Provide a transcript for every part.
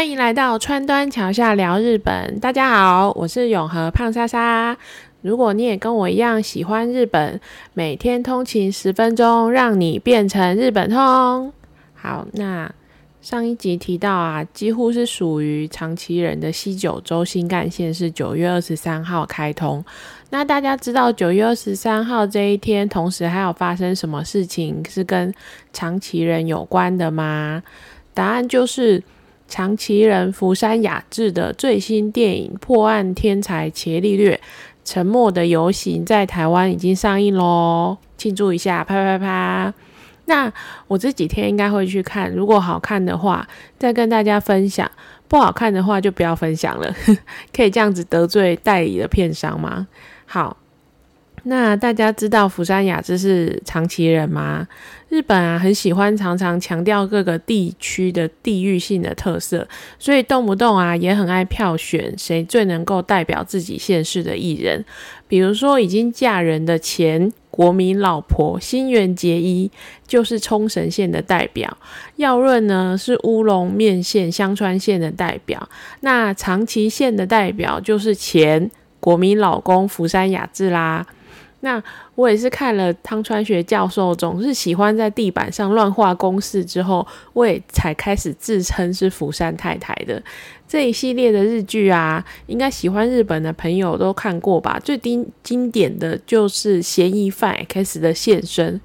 欢迎来到川端桥下聊日本。大家好，我是永和胖莎莎。如果你也跟我一样喜欢日本，每天通勤十分钟，让你变成日本通。好，那上一集提到啊，几乎是属于长崎人的西九州新干线是九月二十三号开通。那大家知道九月二十三号这一天，同时还有发生什么事情是跟长崎人有关的吗？答案就是长崎人福山雅治的最新电影《破案天才伽利略：沉默的游行》在台湾已经上映喽，庆祝一下，啪啪啪！那我这几天应该会去看，如果好看的话，再跟大家分享；不好看的话，就不要分享了。可以这样子得罪代理的片商吗？好。那大家知道福山雅治是长崎人吗？日本啊，很喜欢常常强调各个地区的地域性的特色，所以动不动啊，也很爱票选谁最能够代表自己县市的艺人。比如说，已经嫁人的前国民老婆新垣结衣就是冲绳县的代表，耀润呢是乌龙面线香川县的代表，那长崎县的代表就是前国民老公福山雅治啦。那我也是看了汤川学教授总是喜欢在地板上乱画公式之后，我也才开始自称是釜山太太的这一系列的日剧啊，应该喜欢日本的朋友都看过吧？最经经典的就是嫌疑犯 X 的现身。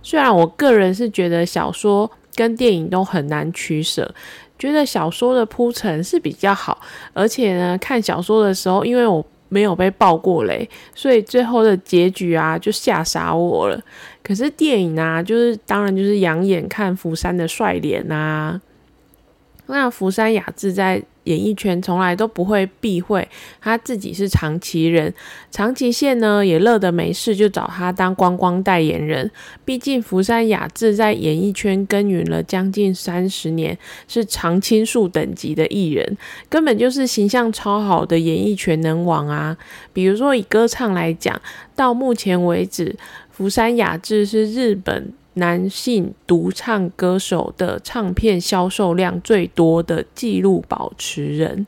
虽然我个人是觉得小说跟电影都很难取舍，觉得小说的铺陈是比较好，而且呢，看小说的时候，因为我。没有被爆过雷，所以最后的结局啊就吓傻我了。可是电影啊，就是当然就是养眼看福山的帅脸啊。那福山雅治在演艺圈从来都不会避讳他自己是长崎人，长崎县呢也乐得没事就找他当观光代言人。毕竟福山雅治在演艺圈耕耘了将近三十年，是常青树等级的艺人，根本就是形象超好的演艺全能王啊！比如说以歌唱来讲，到目前为止，福山雅治是日本。男性独唱歌手的唱片销售量最多的纪录保持人，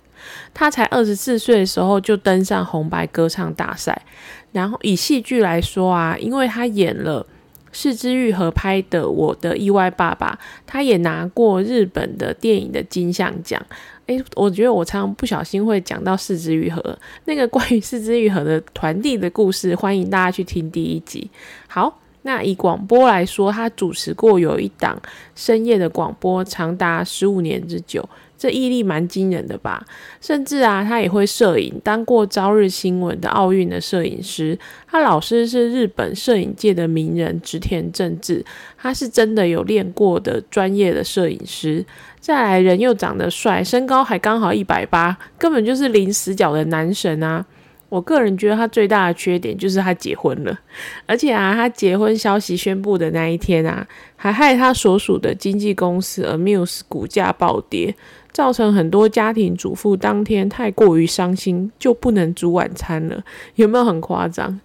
他才二十四岁的时候就登上红白歌唱大赛。然后以戏剧来说啊，因为他演了四之愈合拍的《我的意外爸爸》，他也拿过日本的电影的金像奖。诶，我觉得我常常不小心会讲到四之愈合那个关于四之愈合的团体的故事，欢迎大家去听第一集。好。那以广播来说，他主持过有一档深夜的广播，长达十五年之久，这毅力蛮惊人的吧？甚至啊，他也会摄影，当过朝日新闻的奥运的摄影师。他老师是日本摄影界的名人植田正治，他是真的有练过的专业的摄影师。再来，人又长得帅，身高还刚好一百八，根本就是零死角的男神啊！我个人觉得他最大的缺点就是他结婚了，而且啊，他结婚消息宣布的那一天啊，还害他所属的经纪公司 Amuse 股价暴跌，造成很多家庭主妇当天太过于伤心，就不能煮晚餐了。有没有很夸张？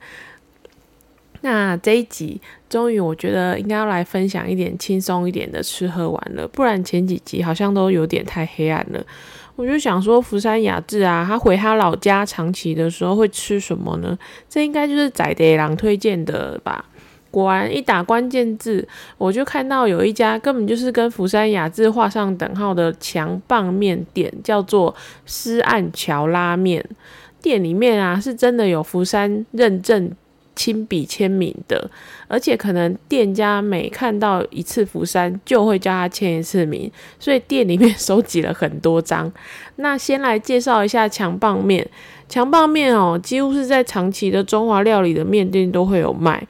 那这一集终于，我觉得应该要来分享一点轻松一点的吃喝玩乐，不然前几集好像都有点太黑暗了。我就想说，福山雅治啊，他回他老家长崎的时候会吃什么呢？这应该就是仔德郎推荐的吧。果然，一打关键字，我就看到有一家根本就是跟福山雅治画上等号的强棒面店，叫做思岸桥拉面。店里面啊，是真的有福山认证。亲笔签名的，而且可能店家每看到一次福山就会叫他签一次名，所以店里面收集了很多张。那先来介绍一下强棒面，强棒面哦，几乎是在长期的中华料理的面店都会有卖。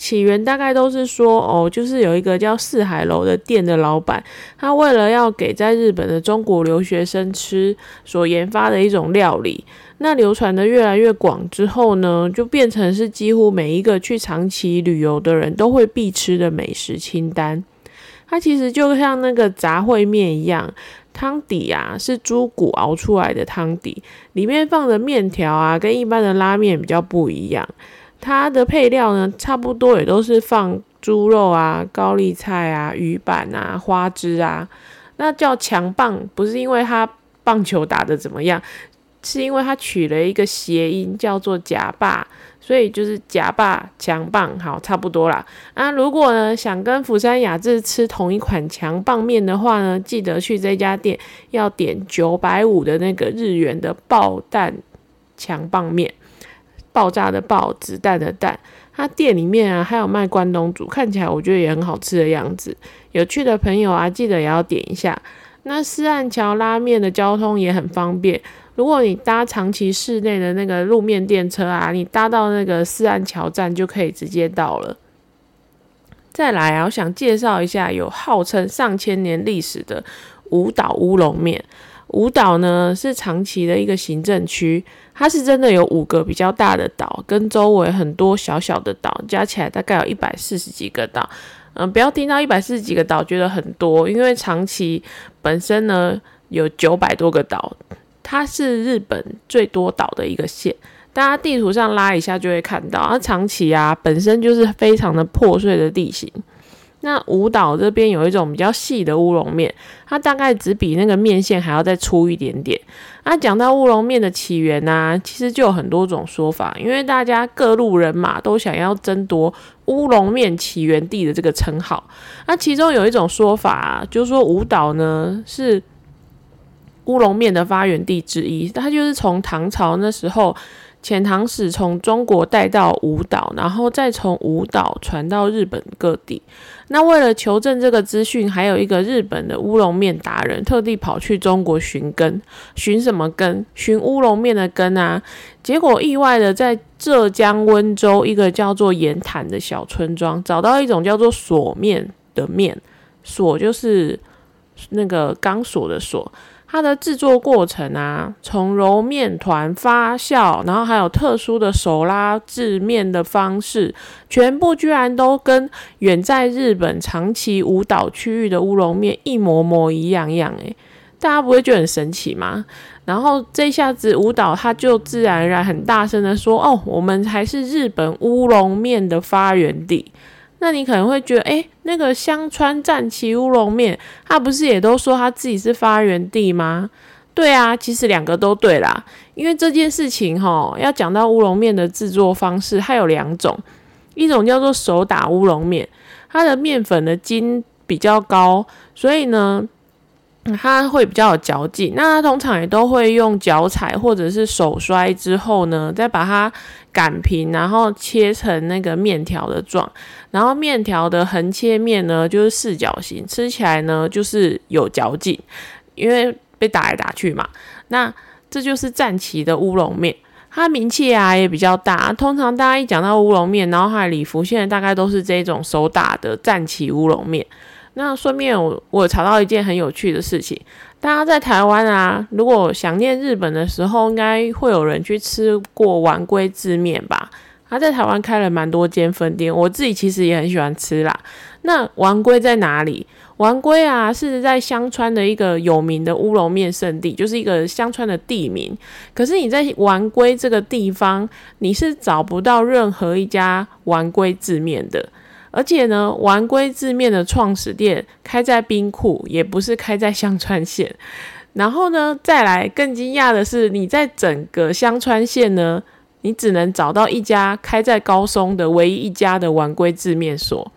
起源大概都是说哦，就是有一个叫四海楼的店的老板，他为了要给在日本的中国留学生吃，所研发的一种料理。那流传的越来越广之后呢，就变成是几乎每一个去长崎旅游的人都会必吃的美食清单。它其实就像那个杂烩面一样，汤底啊是猪骨熬出来的汤底，里面放的面条啊跟一般的拉面比较不一样。它的配料呢，差不多也都是放猪肉啊、高丽菜啊、鱼板啊、花枝啊。那叫强棒，不是因为它。棒球打得怎么样，是因为它取了一个谐音叫做假霸。所以就是假霸强棒，好，差不多啦。啊，如果呢想跟釜山雅治吃同一款强棒面的话呢，记得去这家店要点九百五的那个日元的爆弹强棒面，爆炸的爆，子弹的弹。它店里面啊还有卖关东煮，看起来我觉得也很好吃的样子。有趣的朋友啊，记得也要点一下。那四岸桥拉面的交通也很方便。如果你搭长崎市内的那个路面电车啊，你搭到那个四岸桥站就可以直接到了。再来啊，我想介绍一下有号称上千年历史的五岛乌龙面。五岛呢是长崎的一个行政区，它是真的有五个比较大的岛，跟周围很多小小的岛，加起来大概有一百四十几个岛。嗯，不要听到一百四十几个岛觉得很多，因为长崎本身呢有九百多个岛。它是日本最多岛的一个县，大家地图上拉一下就会看到。它长崎啊，本身就是非常的破碎的地形。那舞蹈这边有一种比较细的乌龙面，它大概只比那个面线还要再粗一点点。那讲到乌龙面的起源呢，其实就有很多种说法，因为大家各路人马都想要争夺乌龙面起源地的这个称号。那其中有一种说法，就是说舞蹈呢是。乌龙面的发源地之一，它就是从唐朝那时候遣唐使从中国带到舞岛，然后再从舞岛传到日本各地。那为了求证这个资讯，还有一个日本的乌龙面达人特地跑去中国寻根，寻什么根？寻乌龙面的根啊！结果意外的在浙江温州一个叫做盐潭的小村庄，找到一种叫做锁面的面，锁就是那个钢索的锁。它的制作过程啊，从揉面团、发酵，然后还有特殊的手拉制面的方式，全部居然都跟远在日本长崎舞岛区域的乌龙面一模模一样样诶，大家不会觉得很神奇吗？然后这下子舞蹈他就自然而然很大声的说：“哦，我们才是日本乌龙面的发源地。”那你可能会觉得，哎，那个香川战旗乌龙面，他不是也都说他自己是发源地吗？对啊，其实两个都对啦。因为这件事情哈，要讲到乌龙面的制作方式，它有两种，一种叫做手打乌龙面，它的面粉的筋比较高，所以呢。它会比较有嚼劲，那通常也都会用脚踩或者是手摔之后呢，再把它擀平，然后切成那个面条的状，然后面条的横切面呢就是四角形，吃起来呢就是有嚼劲，因为被打来打去嘛。那这就是战旗的乌龙面，它名气啊也比较大，通常大家一讲到乌龙面，脑海里浮现的大概都是这种手打的战旗乌龙面。那顺便我我查到一件很有趣的事情，大家在台湾啊，如果想念日本的时候，应该会有人去吃过丸龟字面吧？他在台湾开了蛮多间分店，我自己其实也很喜欢吃啦。那丸龟在哪里？丸龟啊是在香川的一个有名的乌龙面圣地，就是一个香川的地名。可是你在丸龟这个地方，你是找不到任何一家丸龟字面的。而且呢，丸龟字面的创始店开在冰库，也不是开在香川县。然后呢，再来更惊讶的是，你在整个香川县呢，你只能找到一家开在高松的唯一一家的丸龟字面所。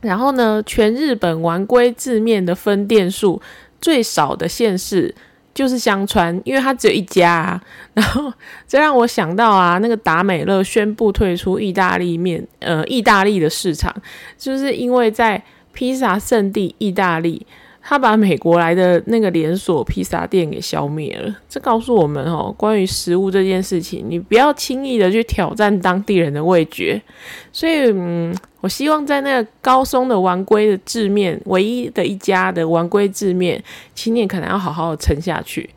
然后呢，全日本丸龟字面的分店数最少的县市。就是香川，因为它只有一家，啊，然后这让我想到啊，那个达美乐宣布退出意大利面，呃，意大利的市场，就是因为在披萨圣地意大利。他把美国来的那个连锁披萨店给消灭了。这告诉我们哦，关于食物这件事情，你不要轻易的去挑战当地人的味觉。所以，嗯，我希望在那个高松的丸龟的字面，唯一的一家的丸龟字面，青年可能要好好的撑下去。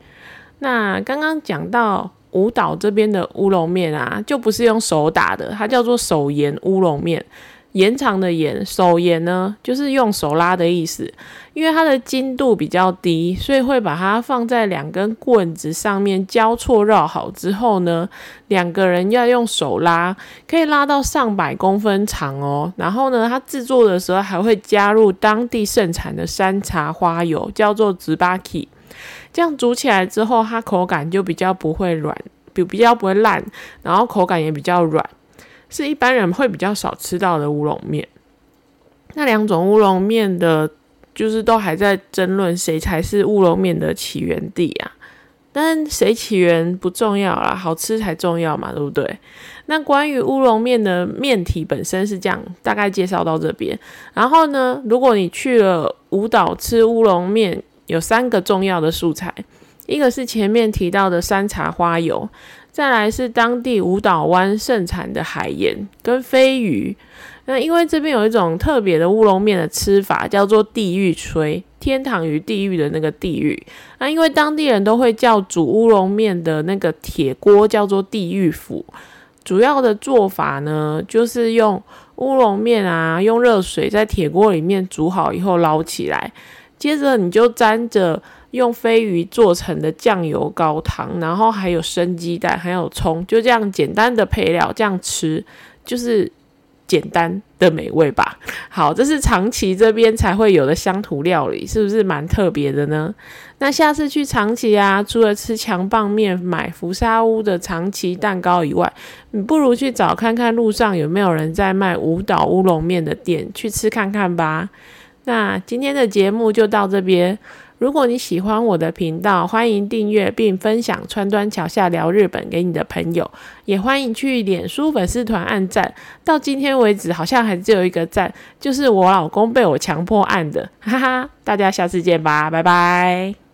那刚刚讲到舞蹈这边的乌龙面啊，就不是用手打的，它叫做手研乌龙面。延长的延手延呢，就是用手拉的意思。因为它的精度比较低，所以会把它放在两根棍子上面交错绕好之后呢，两个人要用手拉，可以拉到上百公分长哦。然后呢，它制作的时候还会加入当地盛产的山茶花油，叫做 z 巴 b a k i 这样煮起来之后，它口感就比较不会软，比比较不会烂，然后口感也比较软，是一般人会比较少吃到的乌龙面。那两种乌龙面的，就是都还在争论谁才是乌龙面的起源地啊。但谁起源不重要啦，好吃才重要嘛，对不对？那关于乌龙面的面体本身是这样，大概介绍到这边。然后呢，如果你去了舞岛吃乌龙面，有三个重要的素材，一个是前面提到的山茶花油，再来是当地舞岛湾盛产的海盐跟飞鱼。那因为这边有一种特别的乌龙面的吃法，叫做地狱炊，天堂与地狱的那个地狱。那因为当地人都会叫煮乌龙面的那个铁锅叫做地狱釜，主要的做法呢，就是用乌龙面啊，用热水在铁锅里面煮好以后捞起来，接着你就沾着用飞鱼做成的酱油高汤，然后还有生鸡蛋，还有葱，就这样简单的配料这样吃，就是。简单的美味吧。好，这是长崎这边才会有的乡土料理，是不是蛮特别的呢？那下次去长崎啊，除了吃强棒面、买福沙屋的长崎蛋糕以外，你不如去找看看路上有没有人在卖五岛乌龙面的店，去吃看看吧。那今天的节目就到这边。如果你喜欢我的频道，欢迎订阅并分享《川端桥下聊日本》给你的朋友，也欢迎去脸书粉丝团按赞。到今天为止，好像还只有一个赞，就是我老公被我强迫按的，哈哈！大家下次见吧，拜拜。